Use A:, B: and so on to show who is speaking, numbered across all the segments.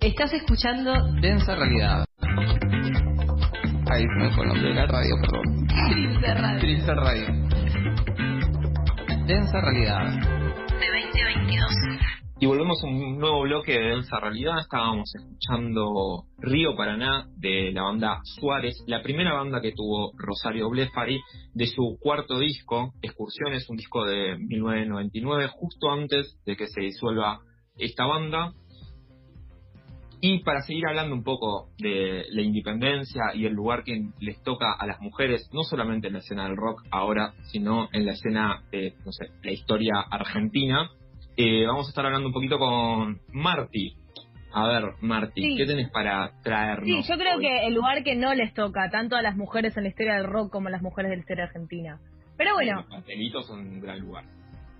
A: Estás escuchando
B: Densa Realidad. Ahí se me fue el nombre de la radio, perdón.
A: Trince Radio.
B: Trince Radio. Densa Realidad.
A: De 2022.
C: Y volvemos a un nuevo bloque de Densa Realidad. Estábamos escuchando Río Paraná de la banda Suárez, la primera banda que tuvo Rosario Blefari de su cuarto disco, Excursiones, un disco de 1999, justo antes de que se disuelva esta banda. Y para seguir hablando un poco de la independencia y el lugar que les toca a las mujeres, no solamente en la escena del rock ahora, sino en la escena de, no sé, la historia argentina, eh, vamos a estar hablando un poquito con Marty. A ver, Marty,
D: Sí.
C: ¿qué tenés para traernos?
D: Sí, yo creo
C: hoy?
D: que el lugar que no les toca, tanto a las mujeres en la historia del rock como a las mujeres de la historia argentina. Pero bueno,
C: Los pastelitos son un gran lugar.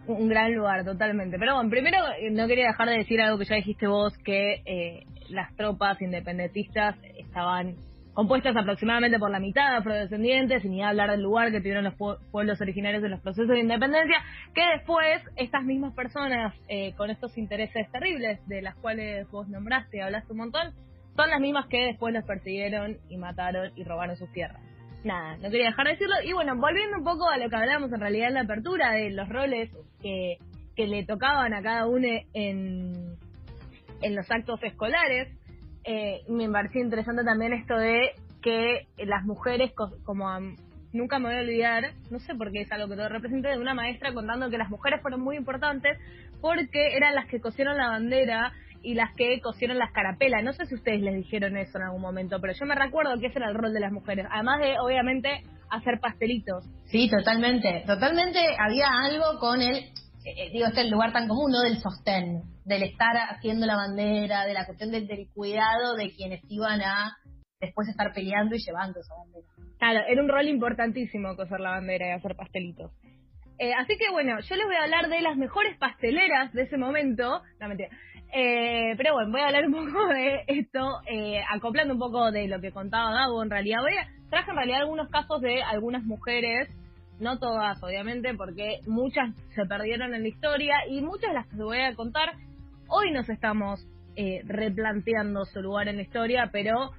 D: un gran lugar, totalmente. Pero bueno, primero eh, no quería dejar de decir algo que ya dijiste vos, que eh, las tropas independentistas estaban compuestas aproximadamente por la mitad de afrodescendientes, y ni hablar del lugar que tuvieron los pue- pueblos originarios en los procesos de independencia, que después estas mismas personas eh, con estos intereses terribles de las cuales vos nombraste y hablaste un montón, son las mismas que después los persiguieron y mataron y robaron sus tierras. Nada, no quería dejar de decirlo. Y bueno, volviendo un poco a lo que hablábamos en realidad en la apertura de los roles que, que le tocaban a cada uno en, en los actos escolares, eh, me pareció interesante también esto de que las mujeres, co- como a- nunca me voy a olvidar, no sé por qué es algo que todo representa, de una maestra contando que las mujeres fueron muy importantes porque eran las que cosieron la bandera y las que cosieron las carapelas. No sé si ustedes les dijeron eso en algún momento, pero yo me recuerdo que ese era el rol de las mujeres. Además de, obviamente, hacer pastelitos.
E: Sí, totalmente. Totalmente había algo con el, eh, digo, este lugar tan común, ¿no? Del sostén, del estar haciendo la bandera, de la cuestión del, del cuidado de quienes iban a después estar peleando y llevando esa bandera.
D: Claro, era un rol importantísimo coser la bandera y hacer pastelitos. Eh, así que bueno, yo les voy a hablar de las mejores pasteleras de ese momento. No, mentira. Eh, pero bueno, voy a hablar un poco de esto, eh, acoplando un poco de lo que contaba Gabo en realidad. Voy a, traje en realidad algunos casos de algunas mujeres, no todas obviamente, porque muchas se perdieron en la historia y muchas de las que les voy a contar, hoy nos estamos eh, replanteando su lugar en la historia, pero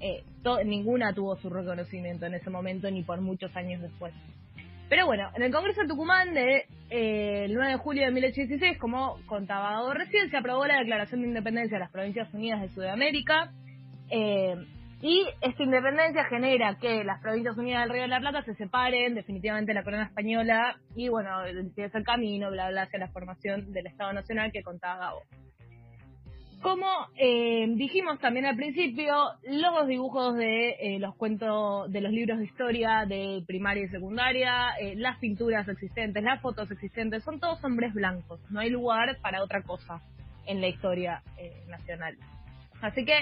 D: eh, ninguna tuvo su reconocimiento en ese momento ni por muchos años después. Pero bueno, en el Congreso de Tucumán de eh, el 9 de julio de 1816, como contaba recién, se aprobó la Declaración de Independencia de las Provincias Unidas de Sudamérica. Y esta independencia genera que las Provincias Unidas del Río de la Plata se separen definitivamente de la corona española y bueno, empieza el camino, bla, bla, hacia la formación del Estado Nacional que contaba Gabo. Como eh, dijimos también al principio, los dibujos de eh, los cuentos, de los libros de historia de primaria y secundaria, eh, las pinturas existentes, las fotos existentes, son todos hombres blancos. No hay lugar para otra cosa en la historia eh, nacional. Así que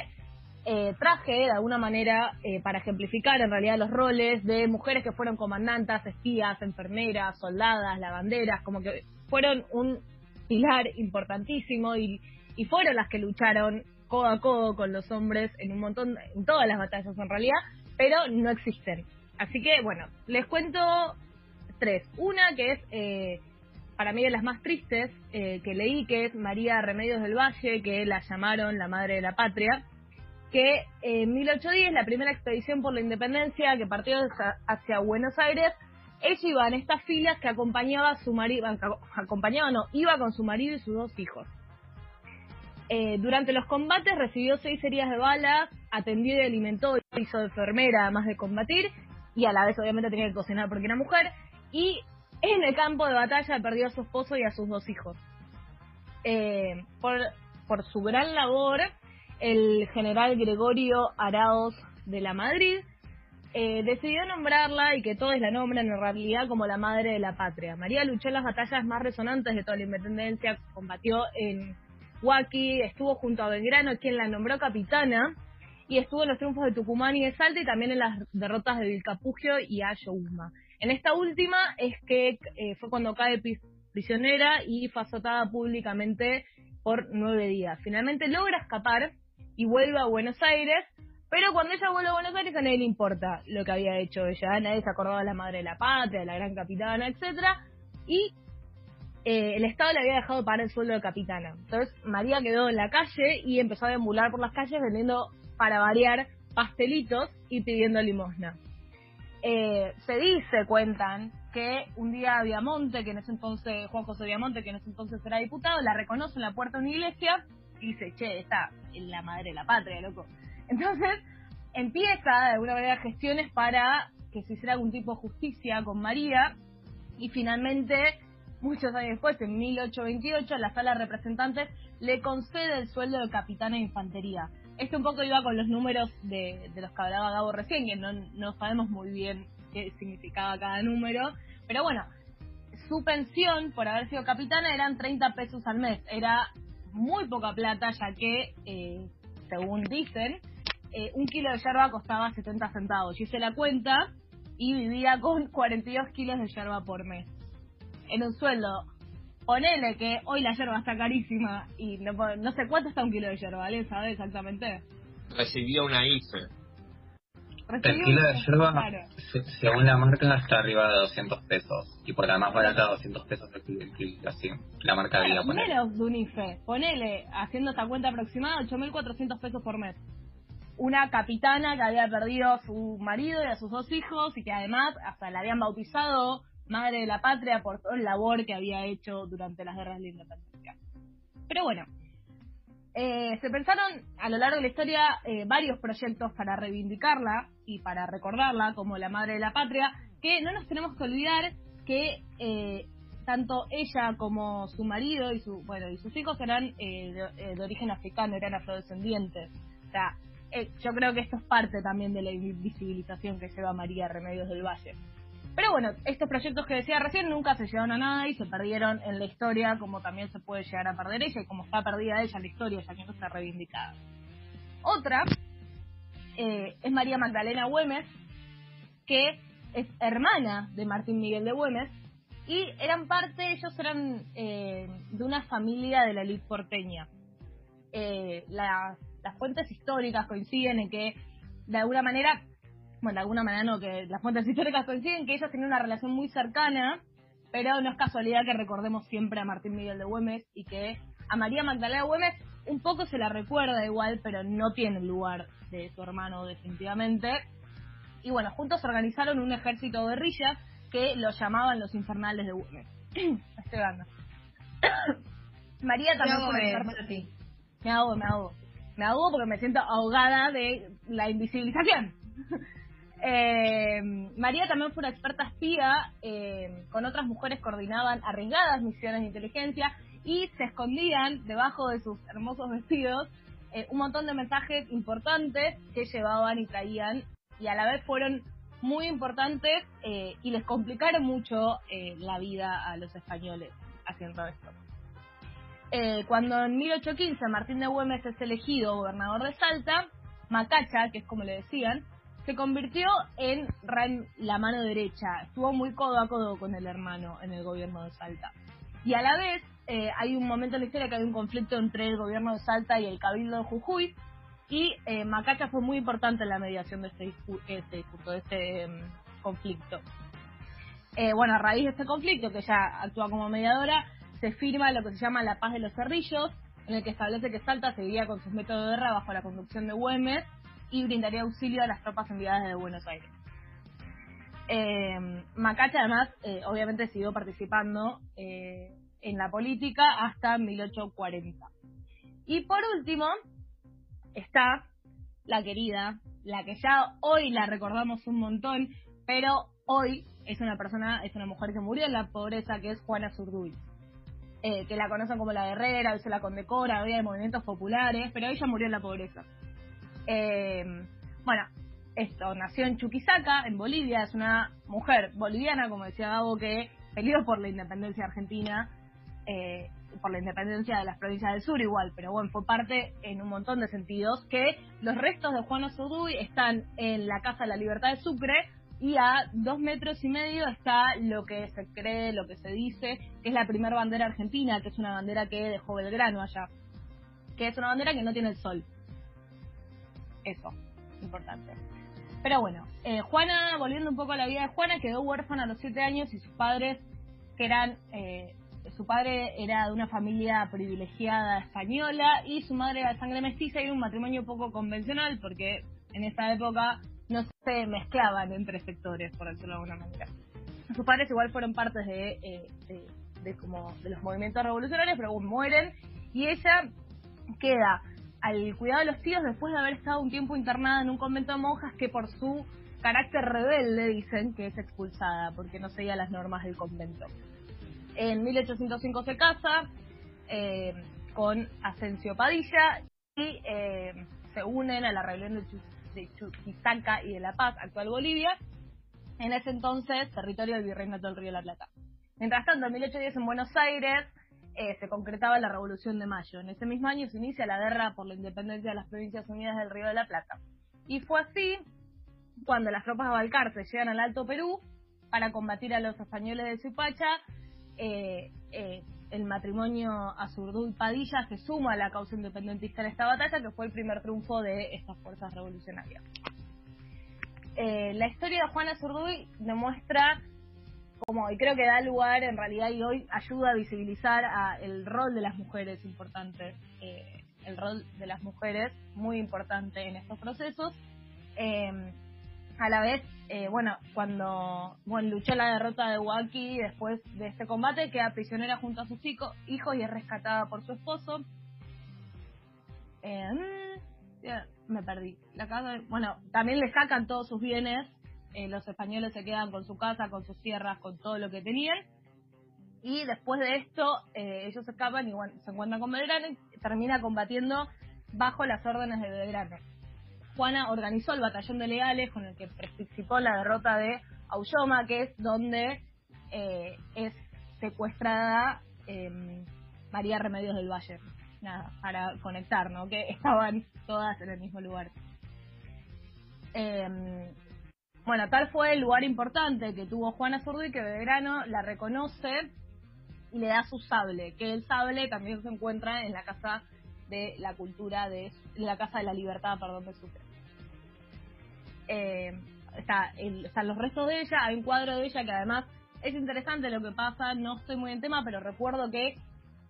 D: eh, traje de alguna manera eh, para ejemplificar en realidad los roles de mujeres que fueron comandantas, espías, enfermeras, soldadas, lavanderas, como que fueron un pilar importantísimo y, y fueron las que lucharon codo a codo con los hombres en un montón, en todas las batallas en realidad, pero no existen. Así que bueno, les cuento tres. Una que es eh, para mí de las más tristes eh, que leí, que es María Remedios del Valle, que la llamaron la madre de la patria, que en 1810, la primera expedición por la independencia que partió hacia, Buenos Aires, ella iba en estas filas que acompañaba a su marido, acompañaba no, iba con su marido y sus dos hijos. Eh, durante los combates recibió seis heridas de balas, atendió y alimentó, hizo enfermera además de combatir, y a la vez obviamente tenía que cocinar porque era mujer, y en el campo de batalla perdió a su esposo y a sus dos hijos. Eh, por, por su gran labor, el general Gregorio Araos de la Madrid eh, decidió nombrarla y que todos la nombran en realidad como la madre de la patria. María luchó en las batallas más resonantes de toda la independencia, combatió en Huaki, estuvo junto a Belgrano, quien la nombró capitana, y estuvo en los triunfos de Tucumán y de Salta y también en las derrotas de Vilcapugio y Ayohuma. En esta última es que eh, fue cuando cae prisionera y fue azotada públicamente por nueve días. Finalmente logra escapar y vuelve a Buenos Aires, pero cuando ella vuelve a Buenos Aires a nadie le importa lo que había hecho ella, nadie se acordaba de la madre de la patria, de la gran capitana, etcétera, y eh, el Estado le había dejado pagar el sueldo de capitana. Entonces María quedó en la calle y empezó a deambular por las calles vendiendo, para variar, pastelitos y pidiendo limosna. Eh, se dice, cuentan, que un día Viamonte, que en ese entonces, Juan José Viamonte, que en ese entonces era diputado, la reconoce en la puerta de una iglesia dice, che, está en la madre de la patria, loco. Entonces empieza de alguna manera gestiones para que se hiciera algún tipo de justicia con María y finalmente, muchos años después, en 1828, la sala de representantes le concede el sueldo de capitana de infantería. Esto un poco iba con los números de, de los que hablaba Gabo recién, que no, no sabemos muy bien qué significaba cada número, pero bueno, su pensión por haber sido capitana eran 30 pesos al mes. Era muy poca plata, ya que, eh, según dicen, eh, un kilo de yerba costaba 70 centavos. Yo hice la cuenta y vivía con 42 kilos de yerba por mes. En un sueldo, ponele que hoy la yerba está carísima y no, no sé cuánto está un kilo de yerba, ¿vale? ¿Sabes exactamente?
C: Recibió una IFE.
B: El kilo de yerba,
D: Claro.
B: se- según la marca, está arriba de 200 pesos. Y por la más barata, 200 pesos el kilo, así. La marca de
D: Claro,
B: ponele.
D: menos de un IFE. Ponele, haciendo esta cuenta aproximada, 8.400 pesos por mes. Una capitana que había perdido a su marido y a sus dos hijos y que además hasta la habían bautizado Madre de la Patria por todo el labor que había hecho durante las guerras de la independencia. Pero bueno, eh, se pensaron a lo largo de la historia eh, varios proyectos para reivindicarla y para recordarla como la Madre de la Patria, que no nos tenemos que olvidar que eh, tanto ella como su marido y su bueno y sus hijos eran eh, de, eh, de origen africano, eran afrodescendientes. O sea, yo creo que esto es parte también de la visibilización que lleva María Remedios del Valle. Pero bueno, estos proyectos que decía recién nunca se llevaron a nada y se perdieron en la historia, como también se puede llegar a perder ella y como está perdida ella en la historia, ya que no reivindicada. Otra eh, es María Magdalena Güemes, que es hermana de Martín Miguel de Güemes, y eran parte, ellos eran eh, de una familia de la elite porteña. Eh, las fuentes históricas coinciden en que, de alguna manera, bueno, de alguna manera no, que las fuentes históricas coinciden que ellos tenían una relación muy cercana, pero no es casualidad que recordemos siempre a Martín Miguel de Güemes y que a María Magdalena Güemes un poco se la recuerda igual, pero no tiene el lugar de su hermano definitivamente. Y bueno, juntos organizaron un ejército de guerrillas que lo llamaban los infernales de Güemes. Estoy. María también fue experta-
E: sí.
D: me ahogo, me ahogo. Me ahogo porque me siento ahogada de la invisibilización. Eh, María también fue una experta espía, eh, con otras mujeres coordinaban arriesgadas misiones de inteligencia y se escondían debajo de sus hermosos vestidos eh, un montón de mensajes importantes que llevaban y traían y a la vez fueron muy importantes eh, y les complicaron mucho eh, la vida a los españoles haciendo esto. Cuando en 1815 Martín de Güemes es elegido gobernador de Salta, Macacha, que es como le decían, se convirtió en la mano derecha. Estuvo muy codo a codo con el hermano en el gobierno de Salta. Y a la vez eh, hay un momento en la historia que hay un conflicto entre el gobierno de Salta y el cabildo de Jujuy. Y eh, Macacha fue muy importante en la mediación de este, este discurso, de este em, conflicto. Eh, bueno, a raíz de este conflicto, que ella actúa como mediadora, se firma lo que se llama la paz de los cerrillos, en el que establece que Salta seguiría con sus métodos de guerra bajo la conducción de Güemes y brindaría auxilio a las tropas enviadas desde Buenos Aires. Eh, Macacha además, eh, obviamente, siguió participando eh, en la política hasta 1840. Y por último, está la querida, la que ya hoy la recordamos un montón, pero hoy es una persona, es una mujer que murió en la pobreza, que es Juana Zurduy. Eh, que la conocen como la guerrera, hoy se la condecora, hoy hay movimientos populares, pero ella murió en la pobreza. Eh, bueno, esto, nació en Chuquisaca, en Bolivia, es una mujer boliviana, como decía Gabo, que peleó por la independencia argentina, eh, por la independencia de las provincias del sur igual, pero bueno, fue parte en un montón de sentidos, que los restos de Juana Zurduy están en la Casa de la Libertad de Sucre, y a dos metros y medio está lo que se cree, lo que se dice, que es la primera bandera argentina, que es una bandera que dejó Belgrano allá, que es una bandera que no tiene el sol. Eso, importante. Pero bueno, eh, Juana, volviendo un poco a la vida de Juana, quedó huérfana a los siete años y sus padres, que eran eh, su padre era de una familia privilegiada española y su madre era de sangre mestiza y un matrimonio poco convencional porque en esa época no se mezclaban entre sectores, por decirlo de alguna manera. Sus padres igual fueron partes de, eh, de, de como de los movimientos revolucionarios, pero mueren y ella queda al cuidado de los tíos después de haber estado un tiempo internada en un convento de monjas que por su carácter rebelde dicen que es expulsada porque no seguía las normas del convento. En 1805 se casa eh, con Asensio Padilla y eh, se unen a la rebelión de, Chu- de Chuquisaca y de La Paz, actual Bolivia, en ese entonces territorio del Virreinato del Río de la Plata. Mientras tanto, en 1810 en Buenos Aires eh, se concretaba la Revolución de Mayo. En ese mismo año se inicia la guerra por la independencia de las Provincias Unidas del Río de la Plata. Y fue así cuando las tropas de Balcarce llegan al Alto Perú para combatir a los españoles de Supacha. eh, eh, el matrimonio Azurduy Padilla se suma a la causa independentista en esta batalla, que fue el primer triunfo de estas fuerzas revolucionarias. Eh, la historia de Juana Azurduy demuestra como y creo que da lugar en realidad y hoy ayuda a visibilizar a el rol de las mujeres importante eh, el rol de las mujeres muy importante en estos procesos. Eh, a la vez eh, bueno cuando bueno luchó la derrota de Huaki después de este combate queda prisionera junto a sus hijo- hijos y es rescatada por su esposo. Ya, me perdí. La casa bueno también le sacan todos sus bienes eh, los españoles se quedan con su casa, con sus tierras, con todo lo que tenían. Y después de esto, eh, ellos escapan y bueno, se encuentran con Belgrano y termina combatiendo bajo las órdenes de Belgrano. Juana organizó el batallón de leales con el que participó la derrota de Aulloma, que es donde eh, es secuestrada eh, María Remedios del Valle. Nada, para conectar, ¿no? Que estaban todas en el mismo lugar. Eh, bueno, tal fue el lugar importante que tuvo Juana Zurduy que Belgrano la reconoce y le da su sable, que el sable también se encuentra en la casa de la cultura de la casa de la libertad, perdón, de Sucre. Eh, están los restos de ella, hay un cuadro de ella que además es interesante lo que pasa, no estoy muy en tema, pero recuerdo que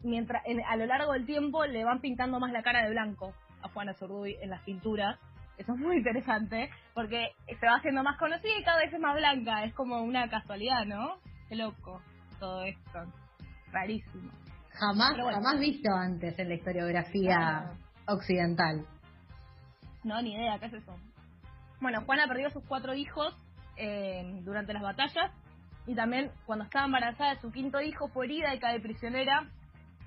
D: mientras en- a lo largo del tiempo le van pintando más la cara de blanco a Juana Zurduy en las pinturas. Eso es muy interesante porque se va haciendo más conocida y cada vez es más blanca. Es como una casualidad, ¿no? Qué loco todo esto. Rarísimo.
E: Jamás,
D: bueno.
E: jamás visto antes en la historiografía
D: Ah.
E: occidental.
D: No, ni idea, ¿qué es eso? Bueno, Juana perdió a sus cuatro hijos eh, durante las batallas y también cuando estaba embarazada de su quinto hijo fue herida y cae prisionera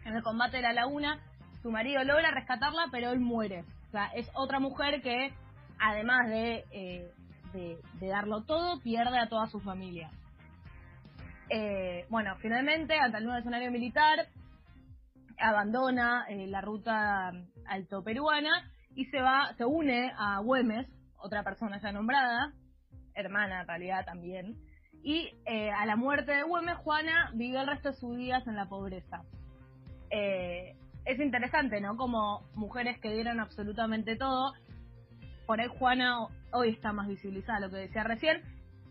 D: en el combate de la laguna. Su marido logra rescatarla, pero él muere. O sea, es otra mujer que, además de, eh, darlo todo, pierde a toda su familia. Eh, bueno, finalmente, ante el nuevo escenario militar, abandona eh, la ruta alto peruana y se va, se une a Güemes, otra persona ya nombrada, hermana en realidad también, y a la muerte de Güemes, Juana vivió el resto de sus días en la pobreza. Es interesante, ¿no? Como mujeres que dieron absolutamente todo, por ahí Juana hoy está más visibilizada, lo que decía recién,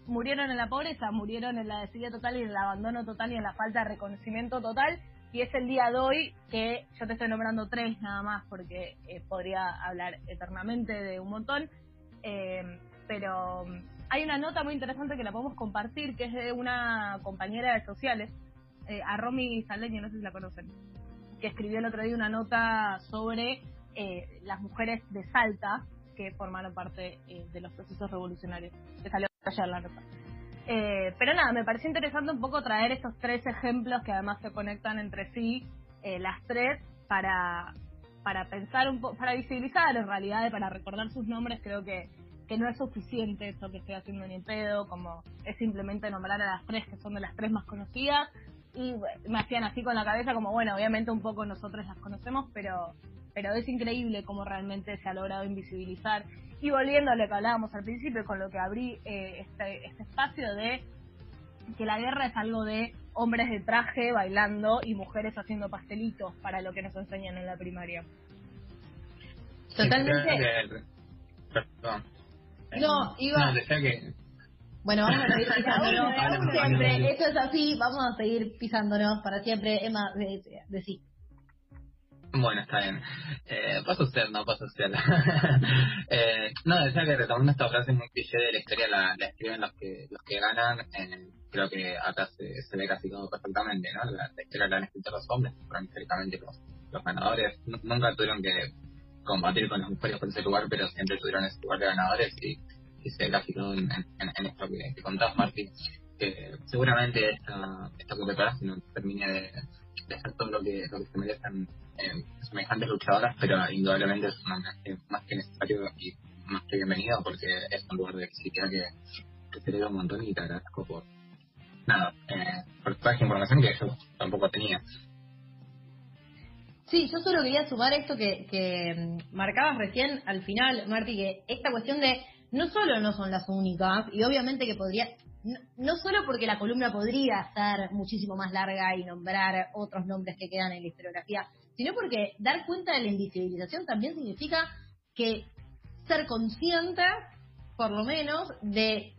D: murieron en la pobreza, murieron en la desidia total y en el abandono total y en la falta de reconocimiento total. Y es el día de hoy que yo te estoy nombrando tres nada más porque eh, podría hablar eternamente de un montón. Eh, pero mm, hay una nota muy interesante que la podemos compartir que es de una compañera de sociales, eh, a Romy Saleño, no sé si la conocen, que escribió el otro día una nota sobre eh, las mujeres de Salta que formaron parte eh, de los procesos revolucionarios. Que salió ayer la nota. Eh, pero nada, me pareció interesante un poco traer estos tres ejemplos que además se conectan entre sí, eh, las tres, para, para pensar un poco, para visibilizar en realidad para recordar sus nombres, creo que, que no es suficiente esto que estoy haciendo ni en pedo, como es simplemente nombrar a las tres que son de las tres más conocidas, y me hacían así con la cabeza como, bueno, obviamente un poco nosotros las conocemos, pero pero es increíble cómo realmente se ha logrado invisibilizar. Y volviendo a lo que hablábamos al principio, con lo que abrí eh, este, este espacio de que la guerra es algo de hombres de traje bailando y mujeres haciendo pastelitos para lo que nos enseñan en la primaria.
E: Totalmente.
B: Sí, Perdón.
E: No, iba-
B: No, decía que
E: Bueno, vamos a seguir pisándonos
D: De a uno, de a uno.
E: siempre. Esto es así, vamos a seguir pisándonos para siempre. Emma, de, de sí.
B: Bueno, está bien. Eh, paso usted, no paso usted. eh, no, decía que retomando esta frase muy cliché de la historia, la, la escriben los que los que ganan. eh, creo que acá se, se ve casi todo perfectamente, ¿no? La, la historia la han escrito los hombres, fueron históricamente los, los ganadores. N- nunca tuvieron que combatir con las mujeres por ese lugar, pero siempre tuvieron ese lugar de ganadores y, y se ve casi todo en, en, en esto que, que contás, Martín. Que seguramente esta, esto que preparas no termine de, de hacer todo lo que, lo que se merecen eh, semejantes luchadoras, pero indudablemente es un homenaje más que necesario y más que bienvenido porque es un lugar de visibilidad que, que celebro un montón y te agradezco por nada, eh, por toda esta información que yo tampoco tenía.
E: Sí, yo solo quería sumar esto que, que mm, marcabas recién al final, Marti, que esta cuestión de no solo no son las únicas, y obviamente que podría, no, no solo porque la columna podría ser muchísimo más larga y nombrar otros nombres que quedan en la historiografía, sino porque dar cuenta de la invisibilización también significa que ser consciente, por lo menos, de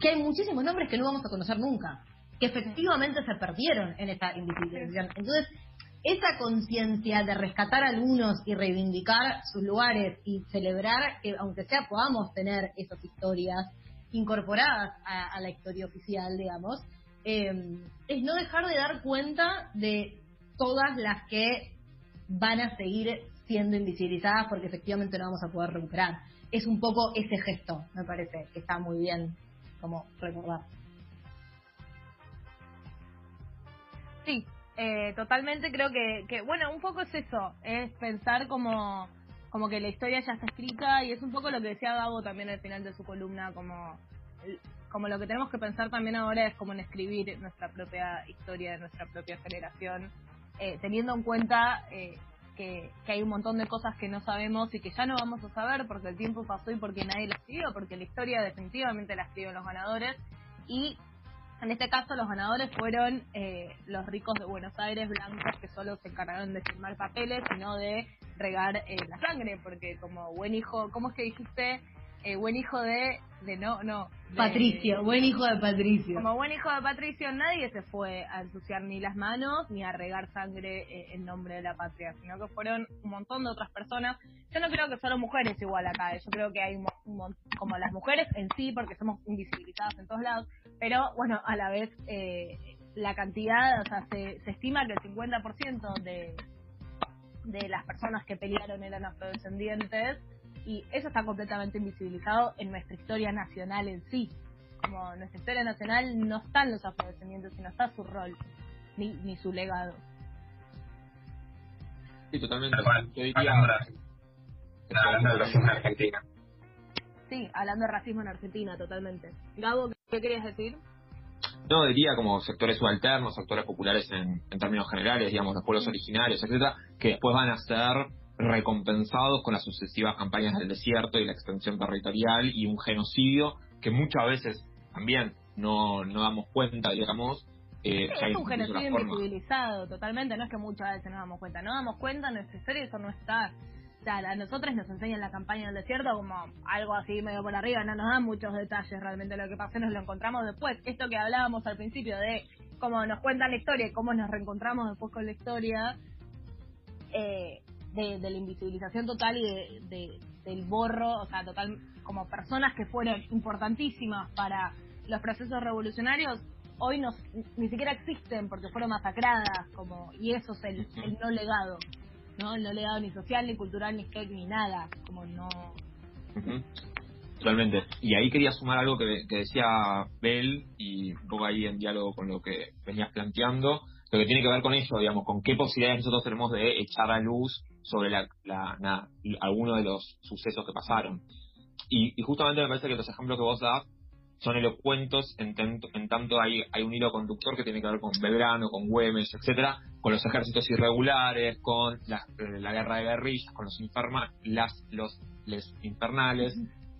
E: que hay muchísimos nombres que no vamos a conocer nunca, que efectivamente se perdieron en esta invisibilización. Entonces, esa conciencia de rescatar a algunos y reivindicar sus lugares y celebrar que, aunque sea, podamos tener esas historias incorporadas a, la historia oficial, digamos, eh, es no dejar de dar cuenta de todas las que van a seguir siendo invisibilizadas porque efectivamente no vamos a poder recuperar. Es un poco ese gesto, me parece, que está muy bien como recordar.
D: Sí, eh, totalmente creo que, que, bueno, un poco es eso, es pensar como, como que la historia ya está escrita y es un poco lo que decía Gabo también al final de su columna, como, como lo que tenemos que pensar también ahora es como en escribir nuestra propia historia de nuestra propia generación, eh, teniendo en cuenta eh, que, que hay un montón de cosas que no sabemos y que ya no vamos a saber porque el tiempo pasó y porque nadie la escribió, porque la historia definitivamente la escriben los ganadores y en este caso los ganadores fueron eh, los ricos de Buenos Aires, blancos, que solo se encargaron de firmar papeles y no de regar eh, la sangre, porque como buen hijo, ¿cómo es que dijiste? Eh, buen hijo de, de no, no. de-
E: Patricio, buen hijo de Patricio.
D: Como buen hijo de Patricio, nadie se fue a ensuciar ni las manos ni a regar sangre eh, en nombre de la patria, sino que fueron un montón de otras personas. Yo no creo que solo mujeres igual acá, eh, yo creo que hay un, un como las mujeres en sí, porque somos invisibilizadas en todos lados, pero bueno, a la vez eh, la cantidad, o sea, se, se estima que el 50% de, de las personas que pelearon eran afrodescendientes y eso está completamente invisibilizado en nuestra historia nacional en sí. Como nuestra historia nacional no están los afrodescendientes, sino está su rol, ni, ni su legado.
C: Sí, totalmente. Yo diría,
B: Hablando de- hablando del racismo en Argentina.
D: Sí, hablando de racismo en Argentina, totalmente. Gabo, ¿qué querías decir?
C: no diría como sectores subalternos, sectores populares en, en términos generales, digamos, los pueblos originarios, etcétera, que después van a ser recompensados con las sucesivas campañas del desierto y la extensión territorial y un genocidio que muchas veces también no, no damos cuenta, digamos. Eh,
D: es un genocidio invisibilizado, totalmente. No es que muchas veces nos damos cuenta. No damos cuenta, nuestra historia eso no está. O sea, a nosotros nos enseñan la campaña del desierto como algo así medio por arriba, no nos dan muchos detalles realmente lo que pasó, nos lo encontramos después. Esto que hablábamos al principio de cómo nos cuentan la historia y cómo nos reencontramos después con la historia, eh, de, la invisibilización total y de, de- del borro, o sea, total, como personas que fueron importantísimas para los procesos revolucionarios, hoy no, ni siquiera existen porque fueron masacradas, como y eso es el, el no legado, ¿no? No legado ni social, ni cultural, ni skate, ni nada, como no...
C: Ujú. Totalmente. Y ahí quería sumar algo que, decía Bell y un poco ahí en diálogo con lo que venías planteando, lo que tiene que ver con eso, digamos, con qué posibilidades nosotros tenemos de echar a luz sobre la, la, nada, alguno de los sucesos que pasaron. Y, y justamente me parece que los ejemplos que vos das son elocuentes en, tanto- en tanto hay, hay un hilo conductor que tiene que ver con Belgrano, con Güemes, etcétera, con los ejércitos irregulares, con la, eh, la guerra de guerrillas, con los inferma, las, los les infernales.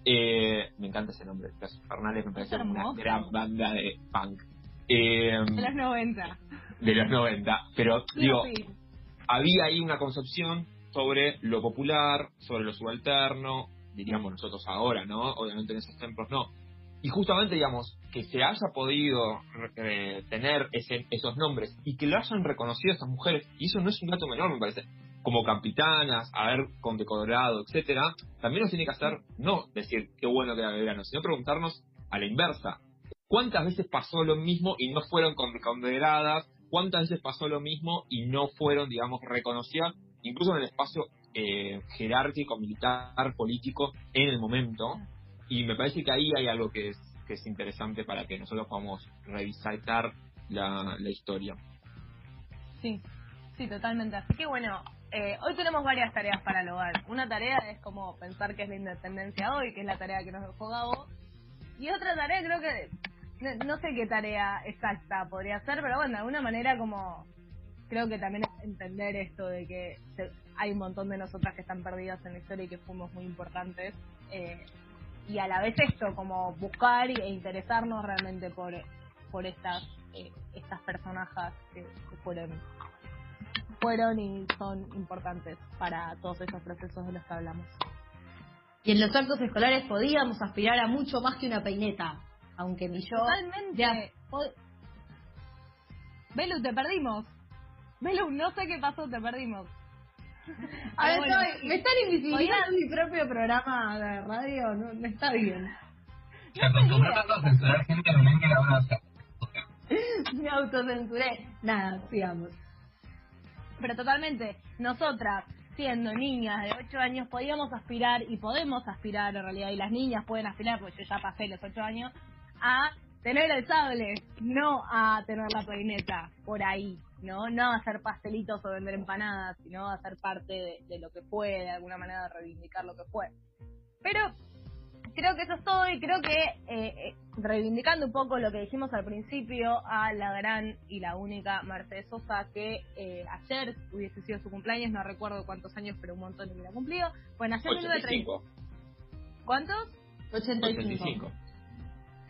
C: Eh, me encanta ese nombre, los infernales me parece una gran banda de punk. Eh,
D: De los 90.
C: de los 90. Pero digo,
D: Sí,
C: había ahí una concepción sobre lo popular, sobre lo subalterno, diríamos nosotros ahora, ¿no? Obviamente en esos tiempos no. Y justamente, digamos, que se haya podido eh, tener ese, esos nombres y que lo hayan reconocido estas mujeres, y eso no es un dato menor, me parece, como capitanas, haber condecorado, etcétera, también nos tiene que hacer no decir qué bueno que era Belgrano, sino preguntarnos a la inversa. ¿Cuántas veces pasó lo mismo y no fueron condecoradas? ¿Cuántas veces pasó lo mismo y no fueron, digamos, reconocidas, incluso en el espacio eh, jerárquico, militar, político, en el momento? Y me parece que ahí hay algo que es, que es interesante para que nosotros podamos revisar la, la historia.
D: Sí, sí, totalmente. Así que bueno, eh, hoy tenemos varias tareas para lograr. Una tarea es como pensar que es la independencia hoy, que es la tarea que nos dejó Gabo. Y otra tarea creo que, no, no sé qué tarea exacta podría ser, pero bueno, de alguna manera como creo que también es entender esto de que se- hay un montón de nosotras que están perdidas en la historia y que fuimos muy importantes. eh, y a la vez esto, como buscar e interesarnos realmente por, por estas, eh, estas personajes que, que fueron fueron y son importantes para todos esos procesos de los que hablamos.
E: Y en los actos escolares podíamos aspirar a mucho más que una peineta, aunque ni yo...
D: Totalmente.
E: Ya.
D: Belu, te perdimos. Belu, no sé qué pasó, te perdimos.
E: A ver,
D: Pero bueno,
E: estoy- me están invisibilizando mi propio programa de radio, no, no está bien.
B: Se acostumbró tanto a censurar gente en un que la van a hacer.
E: Me autocensuré. Nada, sigamos.
D: Pero totalmente, nosotras, siendo niñas de 8 años, podíamos aspirar y podemos aspirar en realidad, y las niñas pueden aspirar, porque yo ya pasé los 8 años, a tener el sable, no a tener la peineta por ahí, ¿no? No a hacer pastelitos o vender empanadas, sino a ser parte de, de lo que fue, de alguna manera reivindicar lo que fue. Pero creo que eso es todo y creo que eh, eh, reivindicando un poco lo que dijimos al principio a la gran y la única Mercedes Sosa que eh, ayer hubiese sido su cumpleaños, no recuerdo cuántos años, pero un montón hubiera cumplido. En 1930.
C: 85.
D: ¿Cuántos?
E: 85.
C: 85.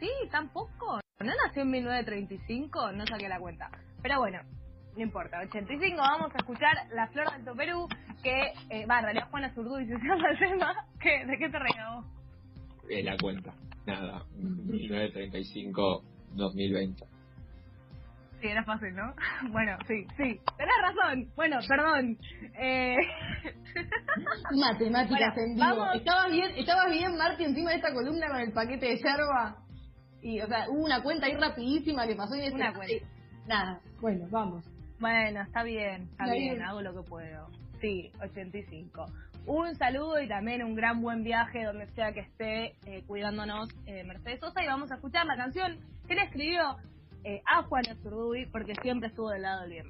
D: Sí, tampoco. ¿No nació en 1935? No saqué la cuenta. Pero bueno, no importa. 85, vamos a escuchar La Flor de Alto Perú, que eh, va, en realidad Juana Zurduy se llama el tema. ¿Qué, ¿De qué te regaló?
C: Eh, la cuenta. Nada. 1935, 2020.
D: Sí, era fácil, ¿no? Bueno, sí, sí. Tenés razón. Bueno, perdón. Eh...
E: Matemáticas
D: Bueno,
E: en vivo.
D: vamos.
E: ¿Estabas bien, estabas bien, Marti, encima de esta columna con el paquete de yerba? Y, o sea, hubo una cuenta ahí rapidísima que pasó y
D: Una cuenta.
E: Nada, bueno, vamos.
D: Bueno, está bien, está
E: Está
D: bien,
E: bien.
D: hago lo que puedo. Sí, 85. Un saludo y también un gran buen viaje donde sea que esté eh, cuidándonos eh, Mercedes Sosa y vamos a escuchar la canción que le escribió eh, a Juana Zurduy porque siempre estuvo del lado del bien.